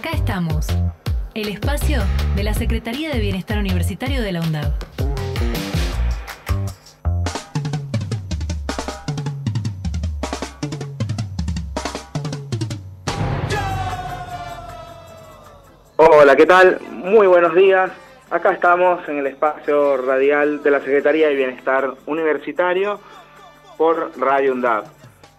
Acá estamos, el espacio de la Secretaría de Bienestar Universitario de la UNDAV. Hola, ¿qué tal? Muy buenos días. Acá estamos en el espacio radial de la Secretaría de Bienestar Universitario por Radio UNDAV.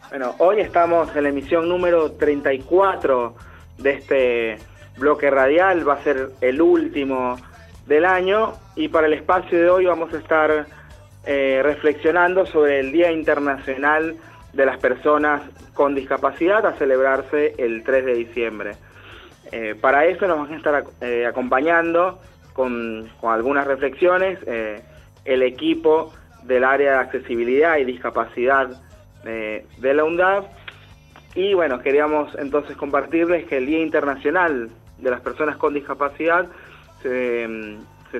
Bueno, hoy estamos en la emisión número 34 de este bloque radial, va a ser el último del año y para el espacio de hoy vamos a estar eh, reflexionando sobre el Día Internacional de las Personas con Discapacidad a celebrarse el 3 de diciembre. Eh, para eso nos van a estar eh, acompañando con, con, algunas reflexiones el equipo del área de accesibilidad y discapacidad de la UNDAV. Y bueno, queríamos entonces compartirles que el Día Internacional de las Personas con Discapacidad se,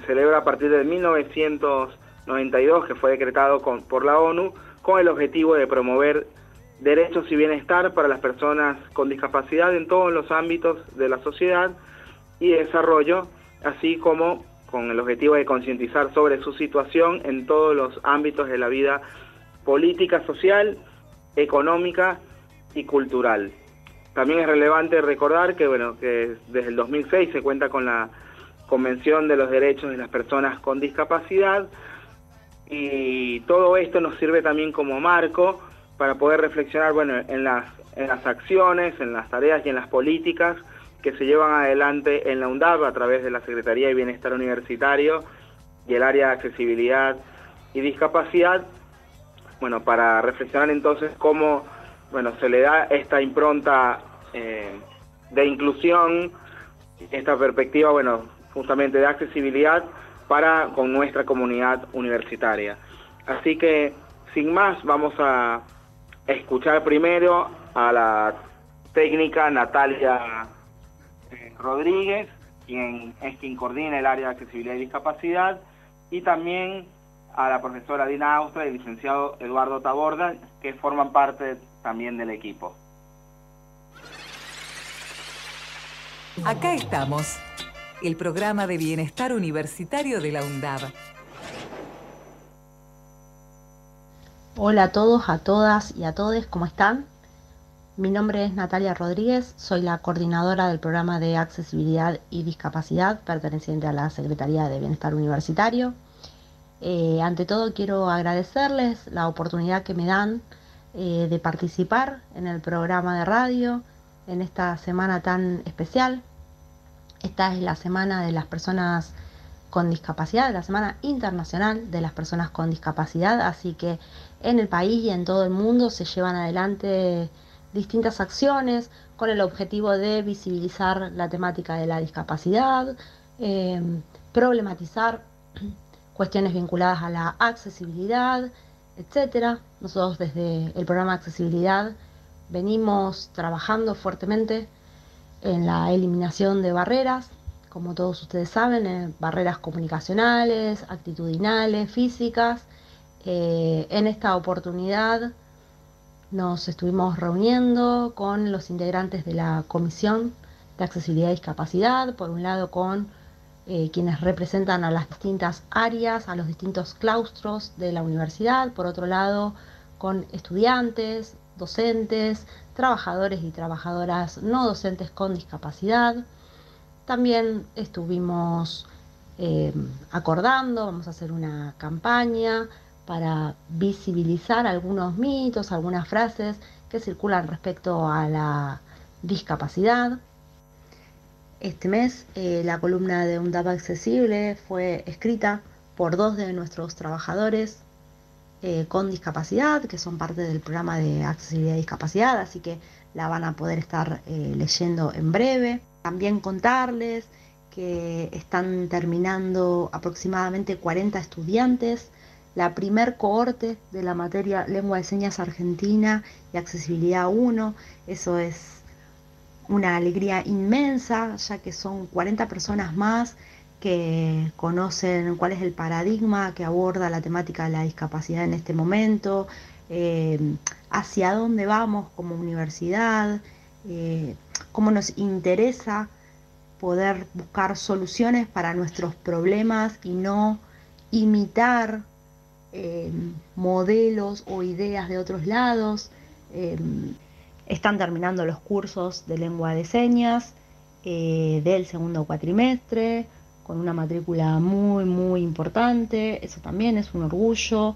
celebra a partir de 1992, que fue decretado por la ONU, con el objetivo de promover derechos y bienestar para las personas con discapacidad en todos los ámbitos de la sociedad y desarrollo, así como con el objetivo de concientizar sobre su situación en todos los ámbitos de la vida política, social, económica y cultural. También es relevante recordar que, bueno, que desde el 2006 se cuenta con la Convención de los Derechos de las Personas con Discapacidad y todo esto nos sirve también como marco para poder reflexionar bueno, en, las, en las acciones, en las tareas y en las políticas que se llevan adelante en la UNDAV a través de la Secretaría de Bienestar Universitario y el área de accesibilidad y discapacidad, bueno, para reflexionar entonces cómo bueno, se le da esta impronta eh, de inclusión, esta perspectiva, bueno, justamente de accesibilidad para con nuestra comunidad universitaria. Así que, sin más, vamos a escuchar primero a la técnica Natalia eh, Rodríguez, quien es quien coordina el área de accesibilidad y discapacidad, y también a la profesora Dina Austra y el licenciado Eduardo Taborda, que forman parte también del equipo. Acá estamos, el programa de bienestar universitario de la UNDAV. Hola a todos, a todas y a todos, ¿cómo están? Mi nombre es Natalia Rodríguez, soy la coordinadora del programa de accesibilidad y discapacidad perteneciente a la Secretaría de Bienestar Universitario. Eh, ante todo quiero agradecerles la oportunidad que me dan eh, de participar en el programa de radio en esta semana tan especial. Esta es la semana de las personas con discapacidad, la Semana Internacional de las Personas con Discapacidad, así que en el país y en todo el mundo se llevan adelante distintas acciones con el objetivo de visibilizar la temática de la discapacidad, eh, problematizar cuestiones vinculadas a la accesibilidad, etcétera. Nosotros desde el programa de accesibilidad venimos trabajando fuertemente en la eliminación de barreras, como todos ustedes saben, en barreras comunicacionales, actitudinales, físicas. Eh, en esta oportunidad nos estuvimos reuniendo con los integrantes de la Comisión de Accesibilidad y Discapacidad, por un lado con eh, quienes representan a las distintas áreas, a los distintos claustros de la universidad, por otro lado con estudiantes, docentes, trabajadores y trabajadoras no docentes con discapacidad. También estuvimos eh, acordando, vamos a hacer una campaña para visibilizar algunos mitos, algunas frases que circulan respecto a la discapacidad. Este mes eh, la columna de un DAPA accesible fue escrita por dos de nuestros trabajadores eh, con discapacidad, que son parte del programa de accesibilidad y discapacidad, así que la van a poder estar eh, leyendo en breve. También contarles que están terminando aproximadamente 40 estudiantes la primer cohorte de la materia Lengua de Señas Argentina y Accesibilidad 1. Eso es una alegría inmensa, ya que son 40 personas más que conocen cuál es el paradigma que aborda la temática de la discapacidad en este momento, eh, hacia dónde vamos como universidad, eh, cómo nos interesa poder buscar soluciones para nuestros problemas y no imitar eh, modelos o ideas de otros lados. Eh, están terminando los cursos de lengua de señas eh, del segundo cuatrimestre con una matrícula muy, muy importante. Eso también es un orgullo.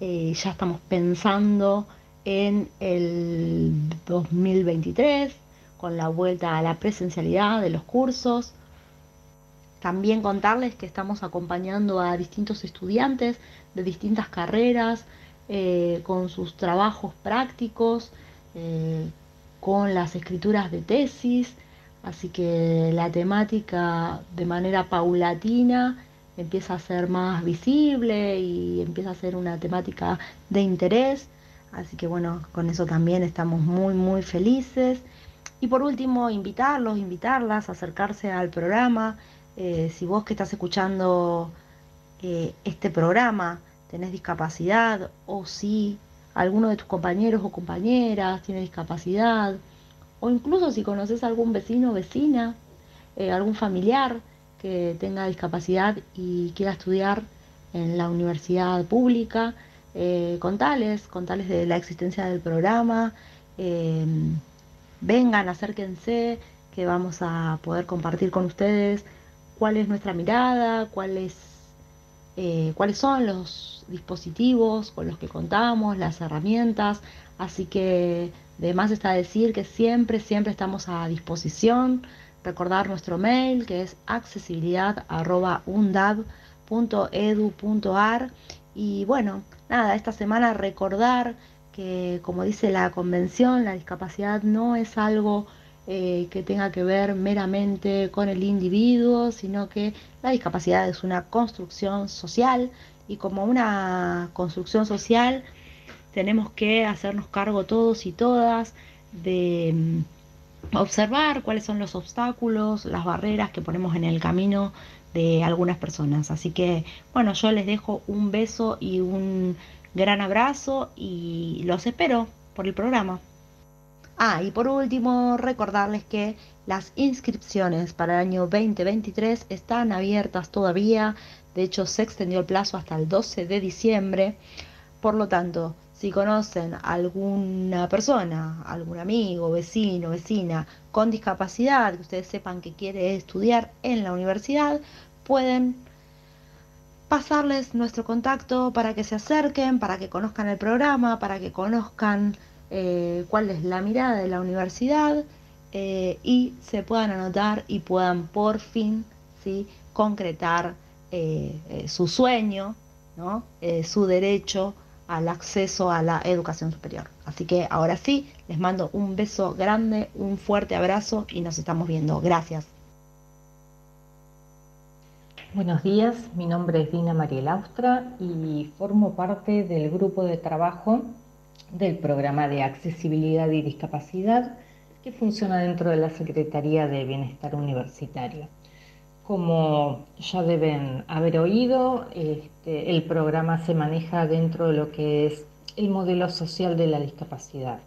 ya estamos pensando en el 2023 con la vuelta a la presencialidad de los cursos. También contarles que estamos acompañando a distintos estudiantes de distintas carreras eh, con sus trabajos prácticos, eh, con las escrituras de tesis, así que la temática de manera paulatina empieza a ser más visible y empieza a ser una temática de interés, así que bueno, con eso también estamos muy muy felices. Y por último, invitarlos, invitarlas a acercarse al programa. Eh, si vos que estás escuchando eh, este programa tenés discapacidad o si alguno de tus compañeros o compañeras tiene discapacidad o incluso si conoces algún vecino o vecina, eh, algún familiar que tenga discapacidad y quiera estudiar en la universidad pública, contales, contales de la existencia del programa vengan, acérquense, que vamos a poder compartir con ustedes cuál es nuestra mirada, eh, cuáles son los dispositivos con los que contamos, las herramientas. Así que de más está decir que siempre, siempre estamos a disposición. Recordar nuestro mail que es accesibilidad.undab.edu.ar y bueno, nada, esta semana recordar que como dice la convención, la discapacidad no es algo eh, que tenga que ver meramente con el individuo, sino que la discapacidad es una construcción social y como una construcción social tenemos que hacernos cargo todos y todas de mm, observar cuáles son los obstáculos, las barreras que ponemos en el camino de algunas personas. Así que, bueno, yo les dejo un beso y un Gran abrazo y los espero por el programa. Ah, y por último, recordarles que las inscripciones para el año 2023 están abiertas todavía. De hecho, se extendió el plazo hasta el 12 de diciembre. Por lo tanto, si conocen alguna persona, algún amigo, vecino, vecina con discapacidad, que ustedes sepan que quiere estudiar en la universidad, pueden pasarles nuestro contacto para que se acerquen, para que conozcan el programa, para que conozcan eh, cuál es la mirada de la universidad eh, y se puedan anotar y puedan por fin ¿sí? concretar eh, su sueño, ¿no? su derecho al acceso a la educación superior. Así que ahora sí, les mando un beso grande, un fuerte abrazo y nos estamos viendo. Gracias. Buenos días, mi nombre es Dina Mariel Austra y formo parte del grupo de trabajo del programa de accesibilidad y discapacidad que funciona dentro de la Secretaría de Bienestar Universitario. Como ya deben haber oído, este, el programa se maneja dentro de lo que es el modelo social de la discapacidad,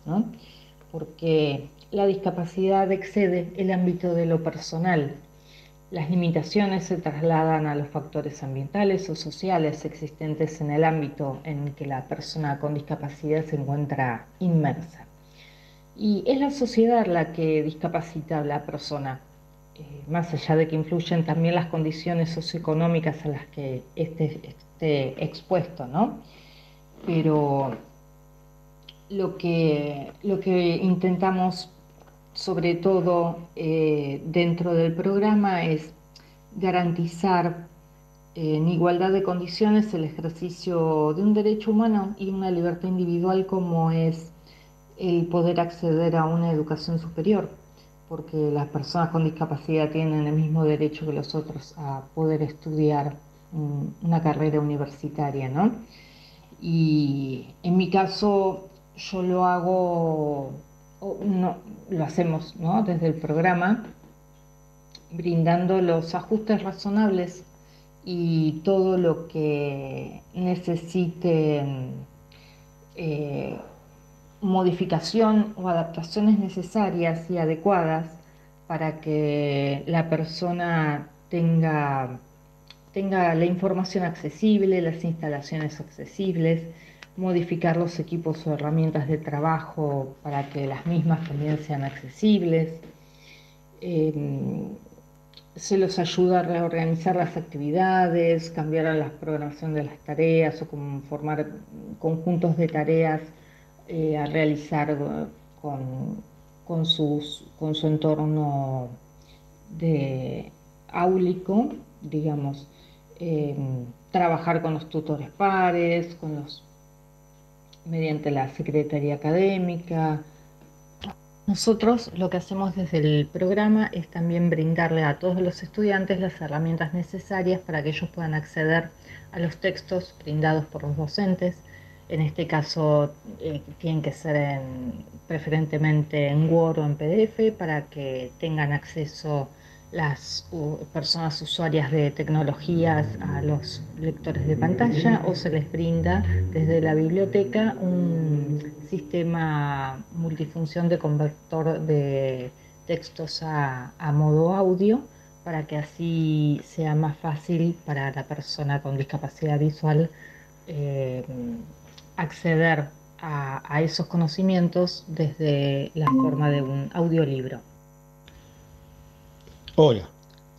porque la discapacidad excede el ámbito de lo personal las limitaciones se trasladan a los factores ambientales o sociales existentes en el ámbito en que la persona con discapacidad se encuentra inmersa. Y es la sociedad la que discapacita a la persona, eh, más allá de que influyen también las condiciones socioeconómicas a las que esté, esté expuesto, ¿no? Pero lo que, lo que intentamos sobre todo eh, dentro del programa, es garantizar eh, en igualdad de condiciones el ejercicio de un derecho humano y una libertad individual como es el poder acceder a una educación superior, porque las personas con discapacidad tienen el mismo derecho que los otros a poder estudiar una carrera universitaria, ¿no? Y en mi caso yo lo hago no, lo hacemos desde el programa, brindando los ajustes razonables y todo lo que necesite eh, modificación o adaptaciones necesarias y adecuadas para que la persona tenga, tenga la información accesible, las instalaciones accesibles, modificar los equipos o herramientas de trabajo para que las mismas también sean accesibles. Em, se los ayuda a reorganizar las actividades, cambiar la programación de las tareas o formar conjuntos de tareas eh, a realizar sus, con su entorno de áulico, digamos, em, trabajar con los tutores pares, con los mediante la Secretaría Académica. Nosotros lo que hacemos desde el programa es también brindarle a todos los estudiantes las herramientas necesarias para que ellos puedan acceder a los textos brindados por los docentes. En este caso eh, tienen que ser preferentemente en Word o en PDF para que tengan acceso las personas usuarias de tecnologías a los lectores de pantalla o se les brinda desde la biblioteca un sistema multifunción de convertor de textos a, modo audio para que así sea más fácil para la persona con discapacidad visual eh, acceder a esos conocimientos desde la forma de un audiolibro. Hola,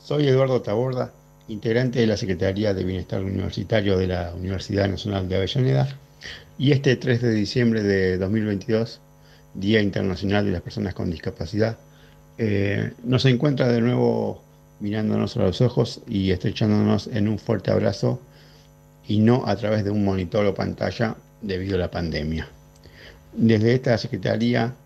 soy Eduardo Taborda, integrante de la Secretaría de Bienestar Universitario de la Universidad Nacional de Avellaneda, y este 3 de diciembre de 2022, Día Internacional de las Personas con Discapacidad, eh, nos encuentra de nuevo mirándonos a los ojos y estrechándonos en un fuerte abrazo y no a través de un monitor o pantalla debido a la pandemia. Desde esta Secretaría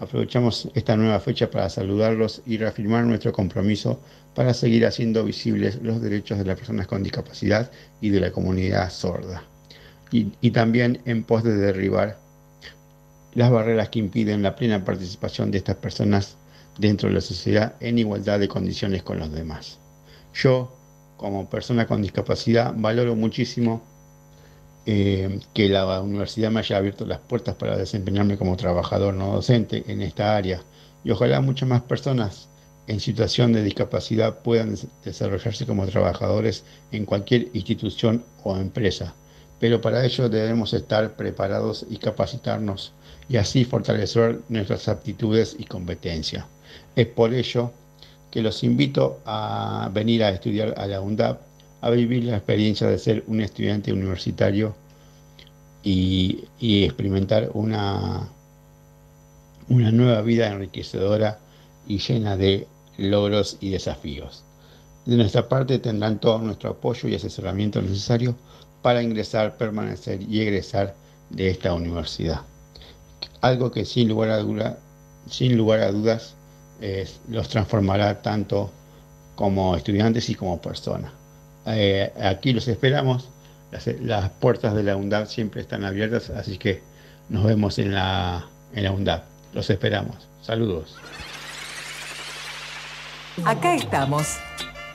Aprovechamos esta nueva fecha para saludarlos y reafirmar nuestro compromiso para seguir haciendo visibles los derechos de las personas con discapacidad y de la comunidad sorda. Y, también en pos de derribar las barreras que impiden la plena participación de estas personas dentro de la sociedad en igualdad de condiciones con los demás. Yo, como persona con discapacidad, valoro muchísimo eh, que la universidad me haya abierto las puertas para desempeñarme como trabajador no docente en esta área y ojalá muchas más personas en situación de discapacidad puedan desarrollarse como trabajadores en cualquier institución o empresa. Pero para ello debemos estar preparados y capacitarnos y así fortalecer nuestras aptitudes y competencias. Es por ello que los invito a venir a estudiar a la UNDAP a vivir la experiencia de ser un estudiante universitario y, experimentar una, una nueva vida enriquecedora y llena de logros y desafíos. De nuestra parte tendrán todo nuestro apoyo y asesoramiento necesario para ingresar, permanecer y egresar de esta universidad. Algo que sin lugar a, duda, sin lugar a dudas los transformará tanto como estudiantes y como personas. Eh, aquí los esperamos. Las, puertas de la UNDAP siempre están abiertas, así que nos vemos en la, en la UNDAP. Los esperamos. Saludos. Acá estamos,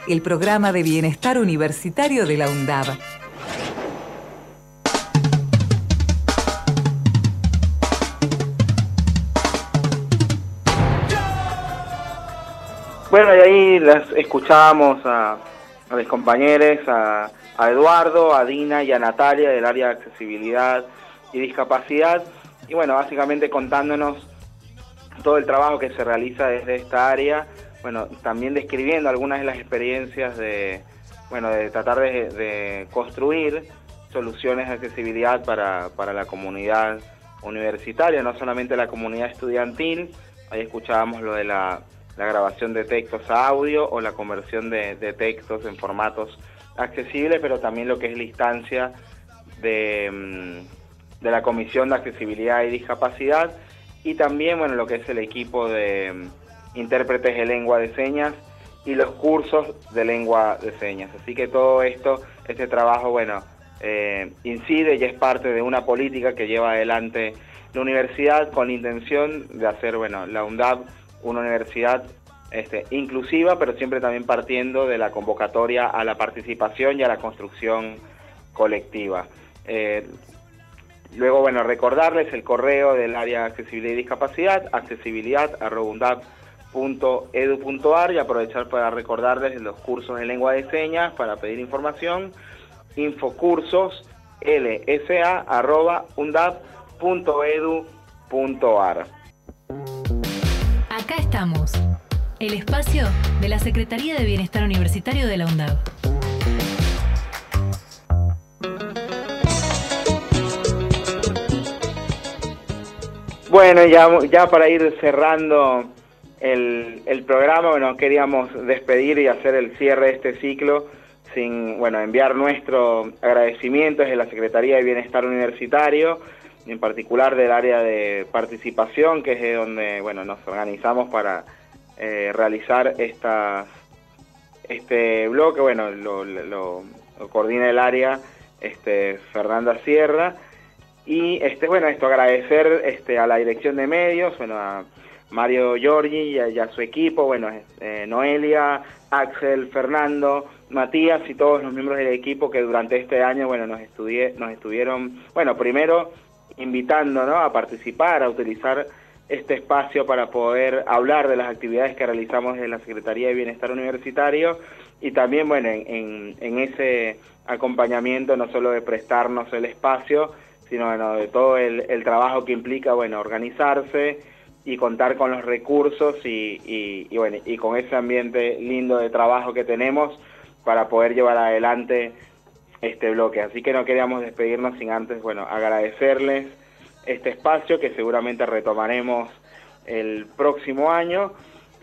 el programa de bienestar universitario de la UNDAB. Bueno, y ahí las escuchamos a a mis compañeros, a, Eduardo, a Dina y a Natalia del área de accesibilidad y discapacidad. Y bueno, básicamente contándonos todo el trabajo que se realiza desde esta área, bueno, también describiendo algunas de las experiencias de, bueno, de tratar de, construir soluciones de accesibilidad para, para la comunidad universitaria, no solamente la comunidad estudiantil, ahí escuchábamos lo de la la grabación de textos a audio o la conversión de, textos en formatos accesibles, pero también lo que es la instancia de, mm, de, la Comisión de Accesibilidad y Discapacidad y también bueno, lo que es el equipo de mm, intérpretes de lengua de señas y los cursos de lengua de señas. Así que todo esto, este trabajo, bueno, eh, incide y es parte de una política que lleva adelante la universidad con la intención de hacer, bueno, la UNDAP una universidad este, inclusiva, pero siempre también partiendo de la convocatoria a la participación y a la construcción colectiva. Eh, luego, bueno, recordarles el correo del área de accesibilidad y discapacidad, accesibilidad.undap.edu.ar undab.edu.ar y aprovechar para recordarles los cursos de lengua de señas para pedir información, infocursos lsa.undab.edu.ar. Acá estamos, el espacio de la Secretaría de Bienestar Universitario de la UNDAB. Bueno, ya, para ir cerrando el, el, programa, bueno, queríamos despedir y hacer el cierre de este ciclo sin, bueno, enviar nuestro agradecimiento desde la Secretaría de Bienestar Universitario, en particular del área de participación, que es de donde, bueno, nos organizamos para eh, realizar estas, este bloque, bueno, lo, lo, coordina el área este, Fernanda Sierra, y este, bueno, esto agradecer este, a la dirección de medios, bueno, a Mario Giorgi y a, su equipo, bueno, eh, Noelia, Axel, Fernando, Matías y todos los miembros del equipo que durante este año, bueno, nos, estudié, nos estuvieron, bueno, primero invitando, ¿no? A participar, a utilizar este espacio para poder hablar de las actividades que realizamos en la Secretaría de Bienestar Universitario y también, bueno, en, ese acompañamiento no solo de prestarnos el espacio, sino bueno, de todo el, trabajo que implica bueno, organizarse y contar con los recursos y, bueno, y con ese ambiente lindo de trabajo que tenemos para poder llevar adelante este bloque. Así que no queríamos despedirnos sin antes bueno, agradecerles este espacio que seguramente retomaremos el próximo año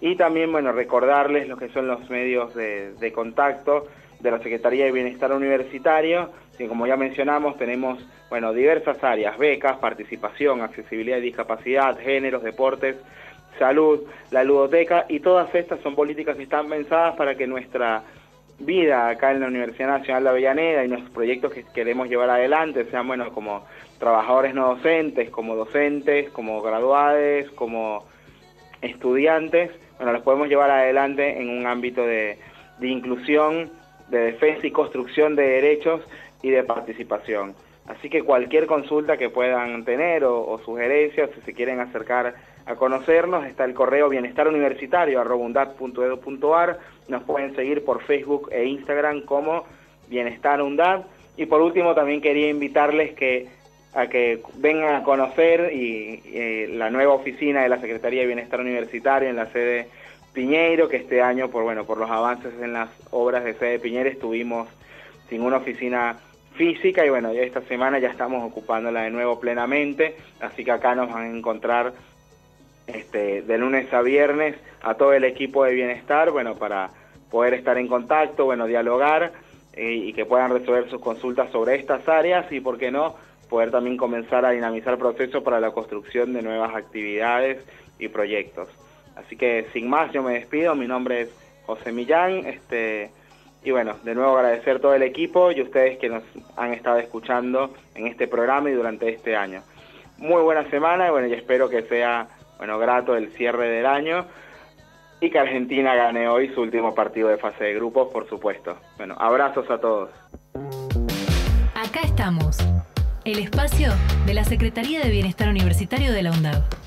y también bueno, recordarles lo que son los medios de, de contacto de la Secretaría de Bienestar Universitario, que como ya mencionamos tenemos bueno, diversas áreas, becas, participación, accesibilidad y discapacidad, géneros, deportes, salud, la ludoteca y todas estas son políticas que están pensadas para que nuestra vida acá en la Universidad Nacional de Avellaneda y nuestros proyectos que queremos llevar adelante sean bueno como trabajadores no docentes, como docentes, como graduados, como estudiantes, bueno, los podemos llevar adelante en un ámbito de, de inclusión, de defensa y construcción de derechos y de participación. Así que cualquier consulta que puedan tener o, sugerencias, si se quieren acercar a conocernos, está el correo bienestaruniversitario.edu.ar, nos pueden seguir por Facebook e Instagram como Bienestar Y por último también quería invitarles que a que vengan a conocer y, la nueva oficina de la Secretaría de Bienestar Universitario en la sede Piñeiro, que este año por bueno por los avances en las obras de sede Piñeiro estuvimos sin una oficina física. Y bueno, esta semana ya estamos ocupándola de nuevo plenamente, así que acá nos van a encontrar este, de lunes a viernes a todo el equipo de bienestar, bueno, para poder estar en contacto, bueno, dialogar eh, y que puedan resolver sus consultas sobre estas áreas y, por qué no, poder también comenzar a dinamizar procesos para la construcción de nuevas actividades y proyectos. Así que sin más, yo me despido, mi nombre es José Millán, este y bueno, de nuevo agradecer todo el equipo y ustedes que nos han estado escuchando en este programa y durante este año. Muy buena semana y bueno, y espero que sea bueno grato el cierre del año y que Argentina gane hoy su último partido de fase de grupos, por supuesto. Bueno, abrazos a todos. Acá estamos, el espacio de la Secretaría de Bienestar Universitario de la UNDAV.